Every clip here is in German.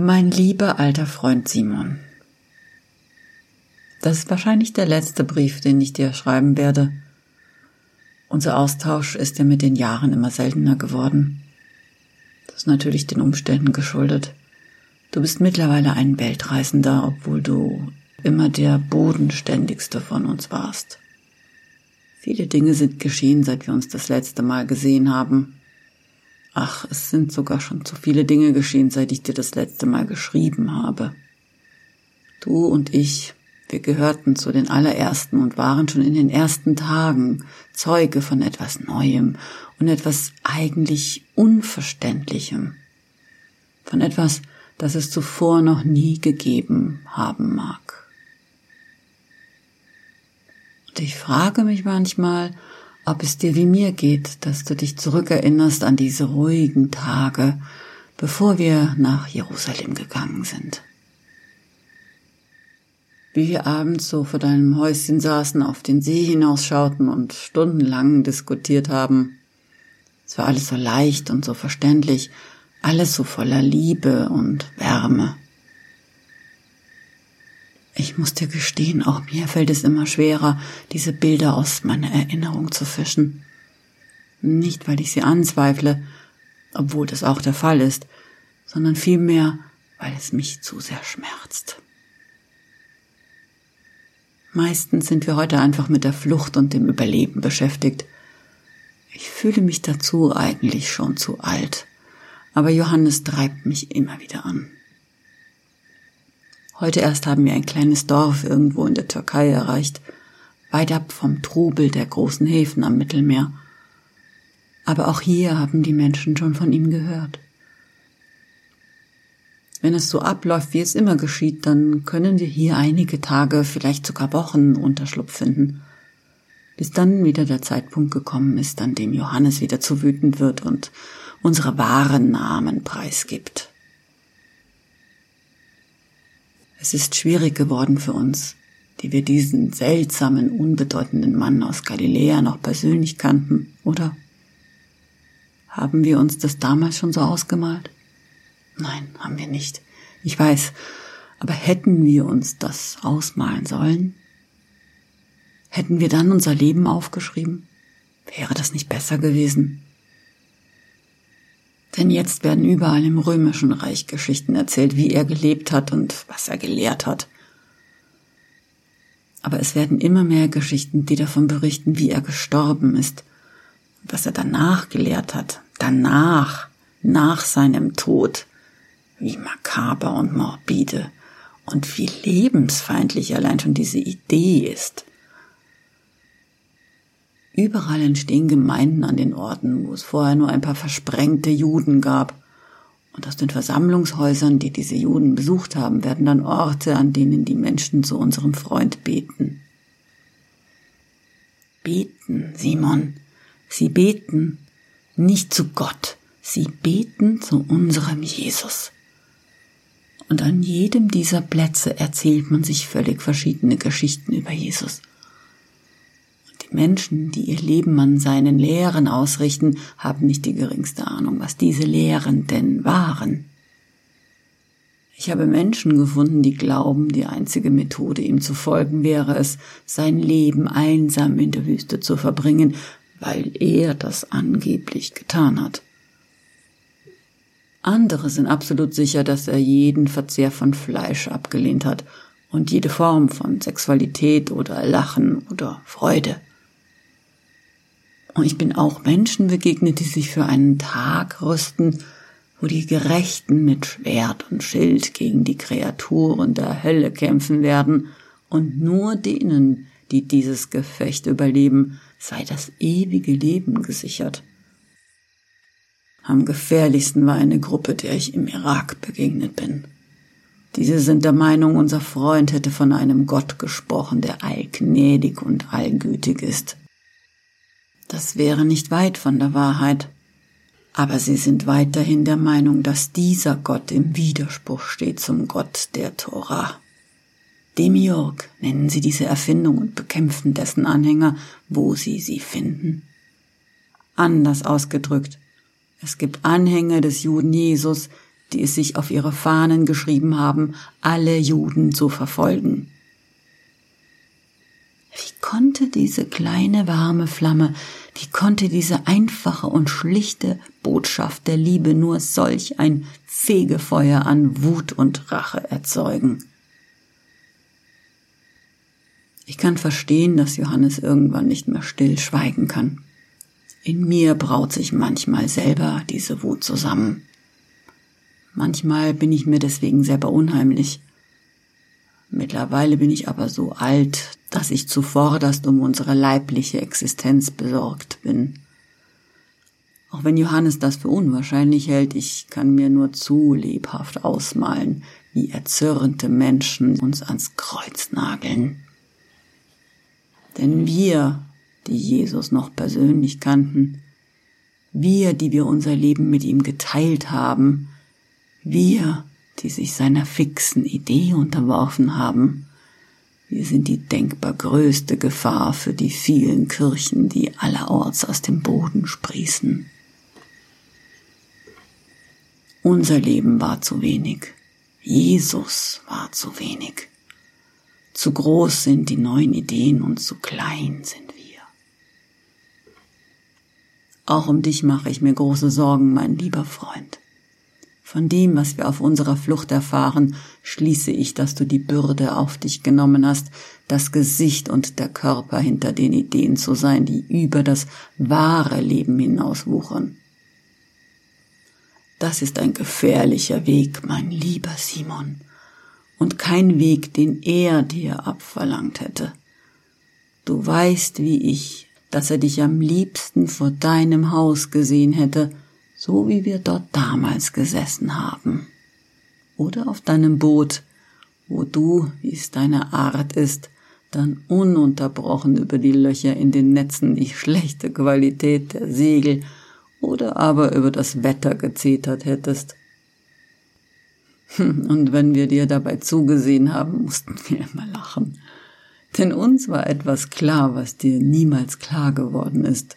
Mein lieber alter Freund Simon, das ist wahrscheinlich der letzte Brief, den ich dir schreiben werde. Unser Austausch ist ja mit den Jahren immer seltener geworden. Das ist natürlich den Umständen geschuldet. Du bist mittlerweile ein Weltreisender, obwohl du immer der bodenständigste von uns warst. Viele Dinge sind geschehen, seit wir uns das letzte Mal gesehen haben. Ach, es sind sogar schon zu viele Dinge geschehen, seit ich dir das letzte Mal geschrieben habe. Du und ich, wir gehörten zu den allerersten und waren schon in den ersten Tagen Zeuge von etwas Neuem und etwas eigentlich Unverständlichem. Von etwas, das es zuvor noch nie gegeben haben mag. Und ich frage mich manchmal, ob es dir wie mir geht, dass du dich zurückerinnerst an diese ruhigen Tage, bevor wir nach Jerusalem gegangen sind. Wie wir abends so vor deinem Häuschen saßen, auf den See hinausschauten und stundenlang diskutiert haben. Es war alles so leicht und so verständlich, alles so voller Liebe und Wärme. Ich muss dir gestehen, auch mir fällt es immer schwerer, diese Bilder aus meiner Erinnerung zu fischen. Nicht, weil ich sie anzweifle, obwohl das auch der Fall ist, sondern vielmehr, weil es mich zu sehr schmerzt. Meistens sind wir heute einfach mit der Flucht und dem Überleben beschäftigt. Ich fühle mich dazu eigentlich schon zu alt, aber Johannes treibt mich immer wieder an. Heute erst haben wir ein kleines Dorf irgendwo in der Türkei erreicht, weit ab vom Trubel der großen Häfen am Mittelmeer. Aber auch hier haben die Menschen schon von ihm gehört. Wenn es so abläuft, wie es immer geschieht, dann können wir hier einige Tage, vielleicht sogar Wochen Unterschlupf finden, bis dann wieder der Zeitpunkt gekommen ist, an dem Johannes wieder zu wütend wird und unsere wahren Namen preisgibt. Es ist schwierig geworden für uns, die wir diesen seltsamen, unbedeutenden Mann aus Galiläa noch persönlich kannten, oder? Haben wir uns das damals schon so ausgemalt? Nein, haben wir nicht. Ich weiß, aber hätten wir uns das ausmalen sollen? Hätten wir dann unser Leben aufgeschrieben? Wäre das nicht besser gewesen? Denn jetzt werden überall im römischen Reich Geschichten erzählt, wie er gelebt hat und was er gelehrt hat. Aber es werden immer mehr Geschichten, die davon berichten, wie er gestorben ist, was er danach gelehrt hat, danach, nach seinem Tod, wie makaber und morbide und wie lebensfeindlich allein schon diese Idee ist. Überall entstehen Gemeinden an den Orten, wo es vorher nur ein paar versprengte Juden gab. Und aus den Versammlungshäusern, die diese Juden besucht haben, werden dann Orte, an denen die Menschen zu unserem Freund beten. Beten, Simon. Sie beten nicht zu Gott, sie beten zu unserem Jesus. Und an jedem dieser Plätze erzählt man sich völlig verschiedene Geschichten über Jesus. Menschen, die ihr Leben an seinen Lehren ausrichten, haben nicht die geringste Ahnung, was diese Lehren denn waren. Ich habe Menschen gefunden, die glauben, die einzige Methode, ihm zu folgen, wäre es, sein Leben einsam in der Wüste zu verbringen, weil er das angeblich getan hat. Andere sind absolut sicher, dass er jeden Verzehr von Fleisch abgelehnt hat und jede Form von Sexualität oder Lachen oder Freude. Und ich bin auch Menschen begegnet, die sich für einen Tag rüsten, wo die Gerechten mit Schwert und Schild gegen die Kreaturen der Hölle kämpfen werden, und nur denen, die dieses Gefecht überleben, sei das ewige Leben gesichert. Am gefährlichsten war eine Gruppe, der ich im Irak begegnet bin. Diese sind der Meinung, unser Freund hätte von einem Gott gesprochen, der allgnädig und allgütig ist. Das wäre nicht weit von der Wahrheit. Aber sie sind weiterhin der Meinung, dass dieser Gott im Widerspruch steht zum Gott der Tora. Demiurg nennen sie diese Erfindung und bekämpfen dessen Anhänger, wo sie sie finden. Anders ausgedrückt, es gibt Anhänger des Juden Jesus, die es sich auf ihre Fahnen geschrieben haben, alle Juden zu verfolgen. Wie konnte diese kleine warme Flamme, wie konnte diese einfache und schlichte Botschaft der Liebe nur solch ein Fegefeuer an Wut und Rache erzeugen? Ich kann verstehen, dass Johannes irgendwann nicht mehr still schweigen kann. In mir braut sich manchmal selber diese Wut zusammen. Manchmal bin ich mir deswegen selber unheimlich. Mittlerweile bin ich aber so alt, dass ich zuvorderst um unsere leibliche Existenz besorgt bin. Auch wenn Johannes das für unwahrscheinlich hält, ich kann mir nur zu lebhaft ausmalen, wie erzürnte Menschen uns ans Kreuz nageln. Denn wir, die Jesus noch persönlich kannten, wir, die wir unser Leben mit ihm geteilt haben, wir, die sich seiner fixen Idee unterworfen haben, wir sind die denkbar größte Gefahr für die vielen Kirchen, die allerorts aus dem Boden sprießen. Unser Leben war zu wenig. Jesus war zu wenig. Zu groß sind die neuen Ideen und zu klein sind wir. Auch um dich mache ich mir große Sorgen, mein lieber Freund. Von dem, was wir auf unserer Flucht erfahren, schließe ich, dass du die Bürde auf dich genommen hast, das Gesicht und der Körper hinter den Ideen zu sein, die über das wahre Leben hinauswuchern. Das ist ein gefährlicher Weg, mein lieber Simon und kein Weg, den er dir abverlangt hätte. Du weißt wie ich, dass er dich am liebsten vor deinem Haus gesehen hätte, so wie wir dort damals gesessen haben. Oder auf deinem Boot, wo du, wie es deine Art ist, dann ununterbrochen über die Löcher in den Netzen die schlechte Qualität der Segel oder aber über das Wetter gezetert hättest. Und wenn wir dir dabei zugesehen haben, mussten wir immer lachen. Denn uns war etwas klar, was dir niemals klar geworden ist.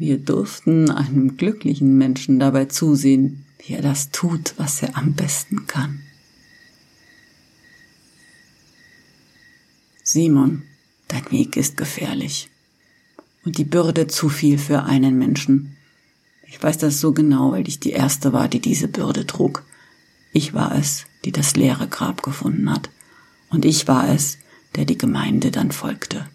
Wir durften einem glücklichen Menschen dabei zusehen, wie er das tut, was er am besten kann. Simon, dein Weg ist gefährlich und die Bürde zu viel für einen Menschen. Ich weiß das so genau, weil ich die Erste war, die diese Bürde trug. Ich war es, die das leere Grab gefunden hat, und ich war es, der die Gemeinde dann folgte.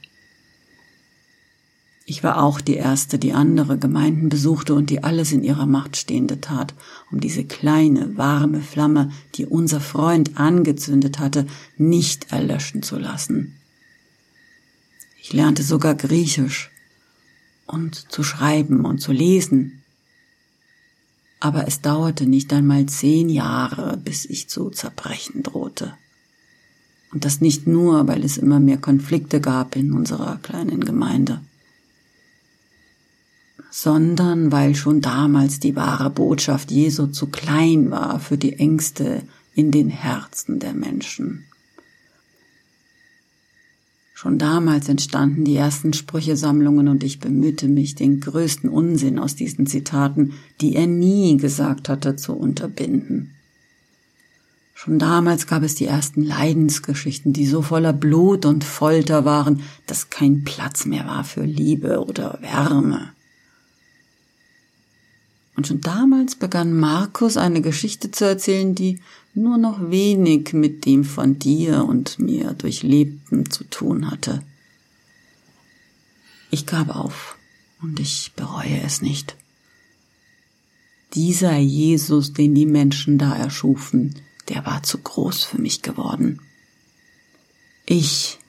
Ich war auch die Erste, die andere Gemeinden besuchte und die alles in ihrer Macht Stehende tat, um diese kleine, warme Flamme, die unser Freund angezündet hatte, nicht erlöschen zu lassen. Ich lernte sogar Griechisch und zu schreiben und zu lesen, aber es dauerte nicht einmal zehn Jahre, bis ich zu zerbrechen drohte. Und das nicht nur, weil es immer mehr Konflikte gab in unserer kleinen Gemeinde, sondern weil schon damals die wahre Botschaft Jesu zu klein war für die Ängste in den Herzen der Menschen. Schon damals entstanden die ersten Sprüchesammlungen und ich bemühte mich, den größten Unsinn aus diesen Zitaten, die er nie gesagt hatte, zu unterbinden. Schon damals gab es die ersten Leidensgeschichten, die so voller Blut und Folter waren, dass kein Platz mehr war für Liebe oder Wärme. Und schon damals begann Markus eine Geschichte zu erzählen, die nur noch wenig mit dem von dir und mir Durchlebten zu tun hatte. Ich gab auf und ich bereue es nicht. Dieser Jesus, den die Menschen da erschufen, der war zu groß für mich geworden. Ich,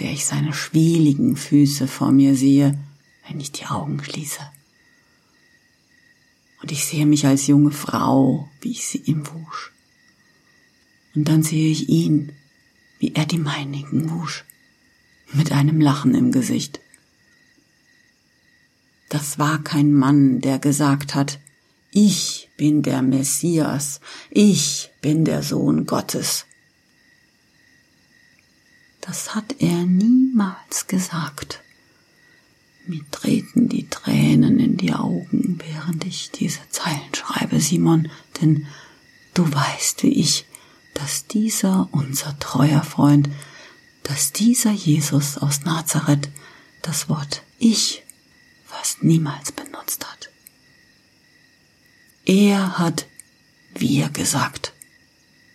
der ich seine schwieligen Füße vor mir sehe, wenn ich die Augen schließe. Und ich sehe mich als junge Frau, wie ich sie ihm wusch. Und dann sehe ich ihn, wie er die meinigen wusch, mit einem Lachen im Gesicht. Das war kein Mann, der gesagt hat, ich bin der Messias, ich bin der Sohn Gottes. Das hat er niemals gesagt. Mir treten die Tränen in die Augen, während ich diese Zeilen schreibe, Simon, denn du weißt wie ich, dass dieser unser treuer Freund, dass dieser Jesus aus Nazareth das Wort ich fast niemals benutzt hat. Er hat wir gesagt,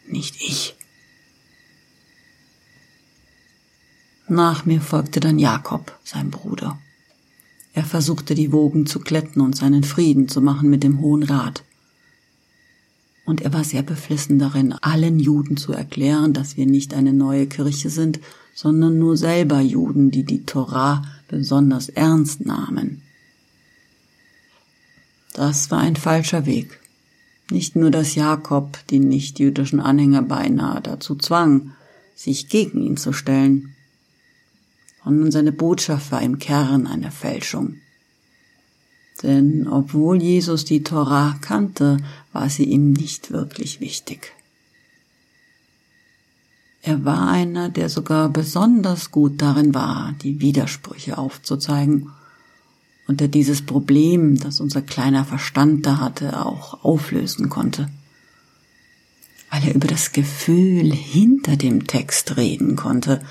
nicht ich. Nach mir folgte dann Jakob, sein Bruder. Er versuchte die Wogen zu glätten und seinen Frieden zu machen mit dem Hohen Rat. Und er war sehr beflissen darin, allen Juden zu erklären, dass wir nicht eine neue Kirche sind, sondern nur selber Juden, die die Torah besonders ernst nahmen. Das war ein falscher Weg. Nicht nur, dass Jakob die nichtjüdischen Anhänger beinahe dazu zwang, sich gegen ihn zu stellen, sondern seine Botschaft war im Kern eine Fälschung. Denn obwohl Jesus die Torah kannte, war sie ihm nicht wirklich wichtig. Er war einer, der sogar besonders gut darin war, die Widersprüche aufzuzeigen und der dieses Problem, das unser kleiner Verstand da hatte, auch auflösen konnte. Weil er über das Gefühl hinter dem Text reden konnte,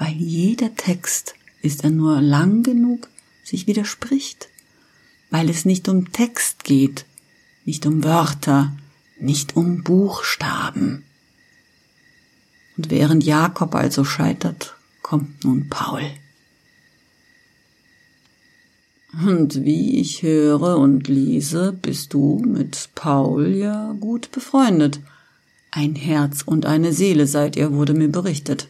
weil jeder Text ist er nur lang genug, sich widerspricht, weil es nicht um Text geht, nicht um Wörter, nicht um Buchstaben. Und während Jakob also scheitert, kommt nun Paul. Und wie ich höre und lese, bist du mit Paul ja gut befreundet. Ein Herz und eine Seele seid ihr, wurde mir berichtet.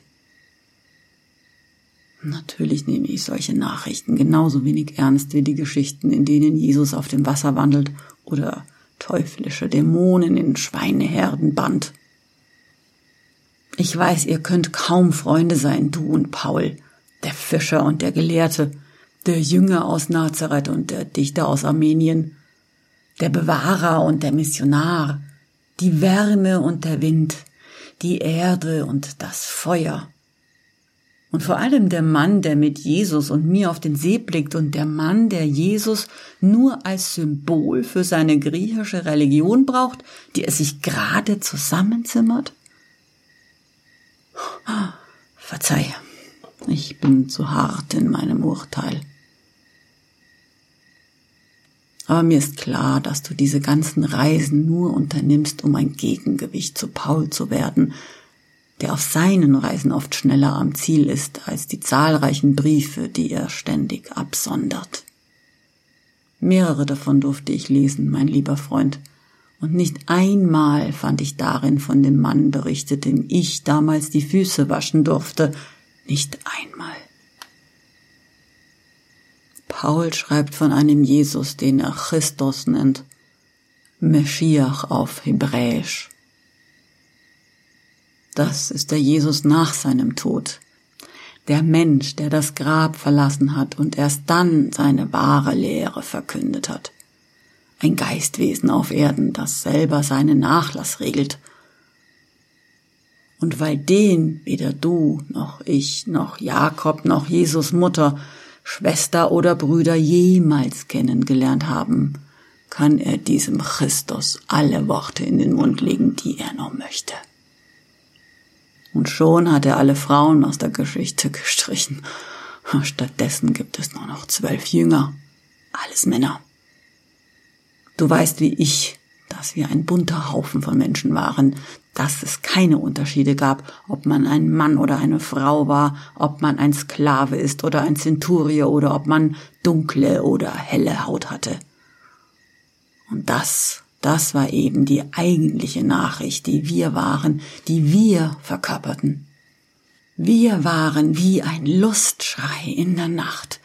Natürlich nehme ich solche Nachrichten genauso wenig ernst wie die Geschichten, in denen Jesus auf dem Wasser wandelt oder teuflische Dämonen in Schweineherden band. Ich weiß, ihr könnt kaum Freunde sein, du und Paul, der Fischer und der Gelehrte, der Jünger aus Nazareth und der Dichter aus Armenien, der Bewahrer und der Missionar, die Wärme und der Wind, die Erde und das Feuer. Und vor allem der Mann, der mit Jesus und mir auf den See blickt und der Mann, der Jesus nur als Symbol für seine griechische Religion braucht, die er sich gerade zusammenzimmert? Verzeih, ich bin zu hart in meinem Urteil. Aber mir ist klar, dass du diese ganzen Reisen nur unternimmst, um ein Gegengewicht zu Paul zu werden, der auf seinen Reisen oft schneller am Ziel ist als die zahlreichen Briefe, die er ständig absondert. Mehrere davon durfte ich lesen, mein lieber Freund, und nicht einmal fand ich darin von dem Mann berichtet, dem ich damals die Füße waschen durfte, nicht einmal. Paul schreibt von einem Jesus, den er Christus nennt, Meschiach auf Hebräisch. Das ist der Jesus nach seinem Tod. Der Mensch, der das Grab verlassen hat und erst dann seine wahre Lehre verkündet hat. Ein Geistwesen auf Erden, das selber seinen Nachlass regelt. Und weil den weder du noch ich noch Jakob noch Jesus Mutter, Schwester oder Brüder jemals kennengelernt haben, kann er diesem Christus alle Worte in den Mund legen, die er nur möchte. Und schon hat er alle Frauen aus der Geschichte gestrichen. Stattdessen gibt es nur noch zwölf Jünger. Alles Männer. Du weißt wie ich, dass wir ein bunter Haufen von Menschen waren, dass es keine Unterschiede gab, ob man ein Mann oder eine Frau war, ob man ein Sklave ist oder ein Zenturier oder ob man dunkle oder helle Haut hatte. Und das das war eben die eigentliche Nachricht, die wir waren, die wir verkörperten. Wir waren wie ein Lustschrei in der Nacht.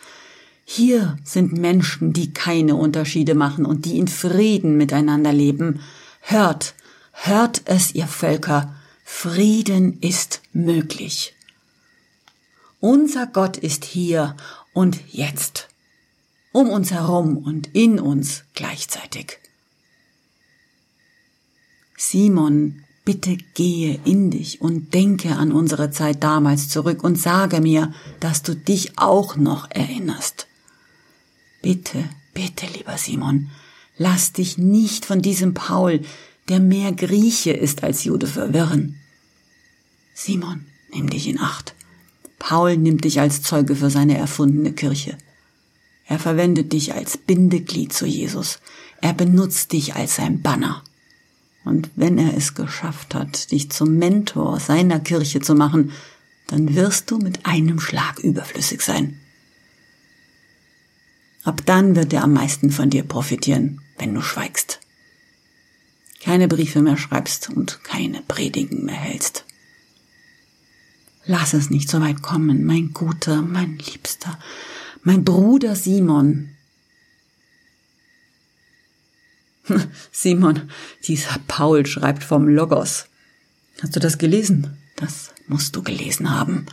Hier sind Menschen, die keine Unterschiede machen und die in Frieden miteinander leben. Hört, hört es, ihr Völker, Frieden ist möglich. Unser Gott ist hier und jetzt, um uns herum und in uns gleichzeitig. Simon, bitte gehe in dich und denke an unsere Zeit damals zurück und sage mir, dass du dich auch noch erinnerst. Bitte, bitte, lieber Simon, lass dich nicht von diesem Paul, der mehr Grieche ist als Jude, verwirren. Simon, nimm dich in Acht. Paul nimmt dich als Zeuge für seine erfundene Kirche. Er verwendet dich als Bindeglied zu Jesus. Er benutzt dich als sein Banner. Und wenn er es geschafft hat, dich zum Mentor seiner Kirche zu machen, dann wirst du mit einem Schlag überflüssig sein. Ab dann wird er am meisten von dir profitieren, wenn du schweigst. Keine Briefe mehr schreibst und keine Predigen mehr hältst. Lass es nicht so weit kommen, mein guter, mein liebster, mein Bruder Simon. Simon, dieser Paul schreibt vom Logos. Hast du das gelesen? Das musst du gelesen haben.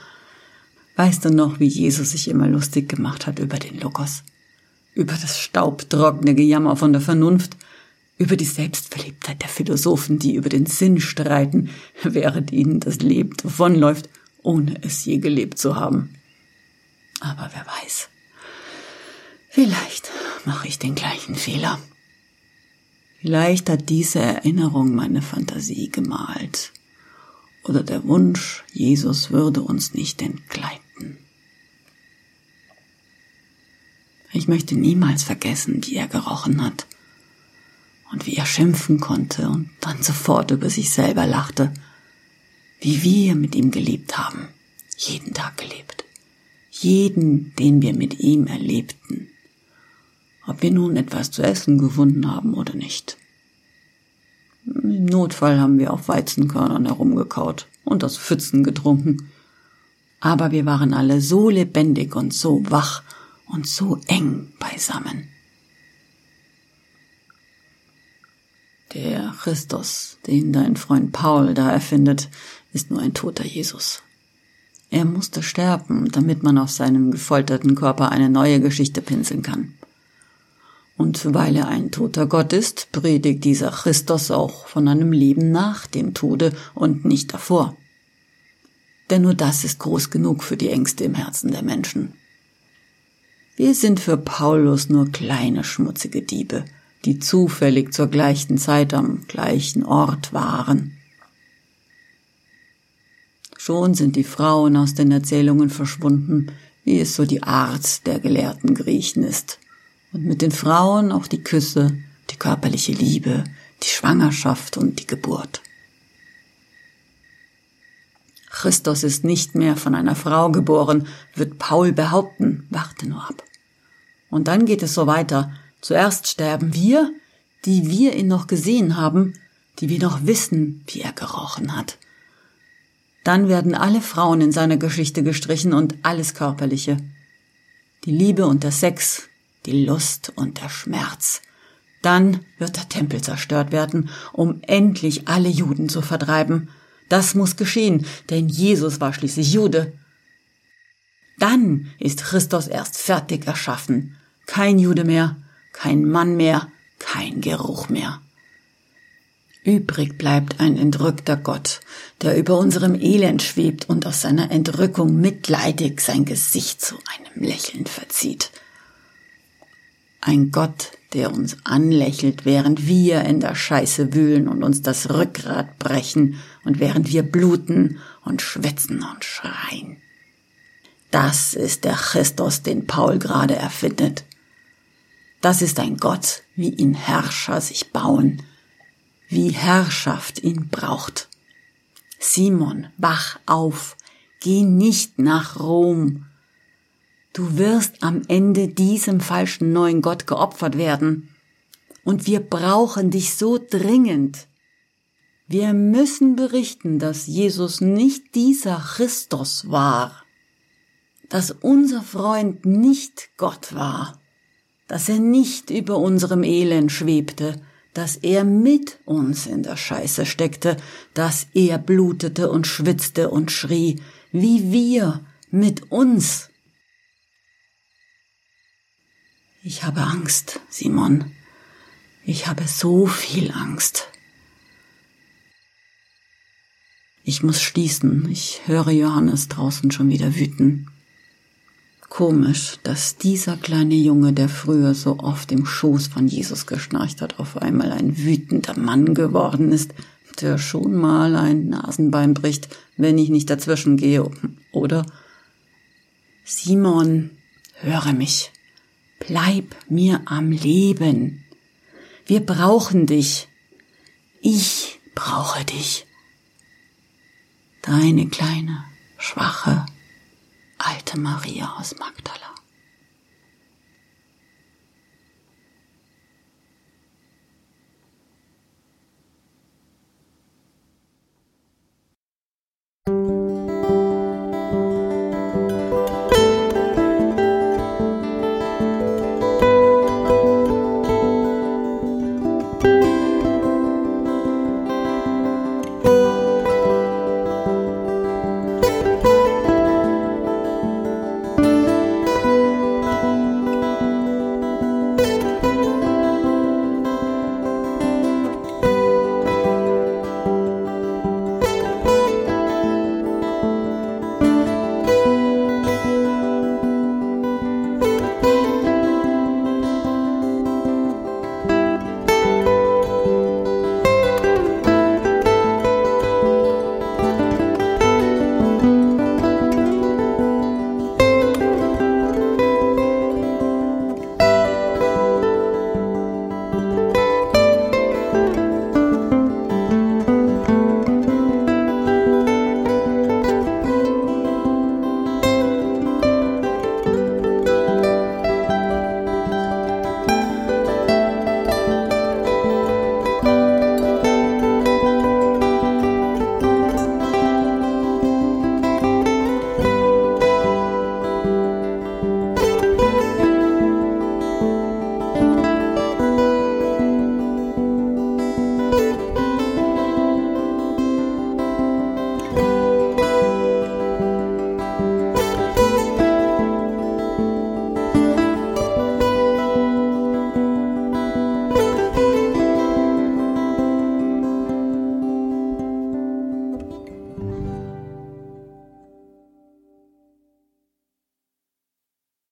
Weißt du noch, wie Jesus sich immer lustig gemacht hat über den Logos? Über das staubtrockene Gejammer von der Vernunft, über die Selbstverliebtheit der Philosophen, die über den Sinn streiten, während ihnen das Leben davonläuft, ohne es je gelebt zu haben. Aber wer weiß. Vielleicht mache ich den gleichen Fehler. Vielleicht hat diese Erinnerung meine Fantasie gemalt. Oder der Wunsch, Jesus würde uns nicht entgleiten. Ich möchte niemals vergessen, wie er gerochen hat und wie er schimpfen konnte und dann sofort über sich selber lachte, wie wir mit ihm gelebt haben, jeden Tag gelebt, jeden, den wir mit ihm erlebten, ob wir nun etwas zu essen gefunden haben oder nicht. Im Notfall haben wir auf Weizenkörnern herumgekaut und aus Pfützen getrunken. Aber wir waren alle so lebendig und so wach und so eng beisammen. Der Christus, den dein Freund Paul da erfindet, ist nur ein toter Jesus. Er musste sterben, damit man auf seinem gefolterten Körper eine neue Geschichte pinseln kann. Und weil er ein toter Gott ist, predigt dieser Christus auch von einem Leben nach dem Tode und nicht davor. Denn nur das ist groß genug für die Ängste im Herzen der Menschen. Wir sind für Paulus nur kleine schmutzige Diebe, die zufällig zur gleichen Zeit am gleichen Ort waren. Schon sind die Frauen aus den Erzählungen verschwunden, wie es so die Art der gelehrten Griechen ist und mit den Frauen auch die Küsse, die körperliche Liebe, die Schwangerschaft und die Geburt. Christus ist nicht mehr von einer Frau geboren, wird Paul behaupten, warte nur ab. Und dann geht es so weiter. Zuerst sterben wir, die wir ihn noch gesehen haben, die wir noch wissen, wie er gerochen hat. Dann werden alle Frauen in seiner Geschichte gestrichen und alles Körperliche. Die Liebe und der Sex, die Lust und der Schmerz. Dann wird der Tempel zerstört werden, um endlich alle Juden zu vertreiben. Das muss geschehen, denn Jesus war schließlich Jude. Dann ist Christus erst fertig erschaffen. Kein Jude mehr, kein Mann mehr, kein Geruch mehr. Übrig bleibt ein entrückter Gott, der über unserem Elend schwebt und aus seiner Entrückung mitleidig sein Gesicht zu einem Lächeln verzieht ein Gott, der uns anlächelt, während wir in der Scheiße wühlen und uns das Rückgrat brechen und während wir bluten und schwitzen und schreien. Das ist der Christus, den Paul gerade erfindet. Das ist ein Gott, wie ihn Herrscher sich bauen, wie Herrschaft ihn braucht. Simon, wach auf, geh nicht nach Rom, Du wirst am Ende diesem falschen neuen Gott geopfert werden. Und wir brauchen dich so dringend. Wir müssen berichten, dass Jesus nicht dieser Christus war, dass unser Freund nicht Gott war, dass er nicht über unserem Elend schwebte, dass er mit uns in der Scheiße steckte, dass er blutete und schwitzte und schrie, wie wir mit uns Ich habe Angst, Simon. Ich habe so viel Angst. Ich muss schließen. Ich höre Johannes draußen schon wieder wüten. Komisch, dass dieser kleine Junge, der früher so oft im Schoß von Jesus geschnarcht hat, auf einmal ein wütender Mann geworden ist, der schon mal ein Nasenbein bricht, wenn ich nicht dazwischen gehe, oder? Simon, höre mich. Bleib mir am Leben. Wir brauchen dich. Ich brauche dich. Deine kleine, schwache, alte Maria aus Magdala.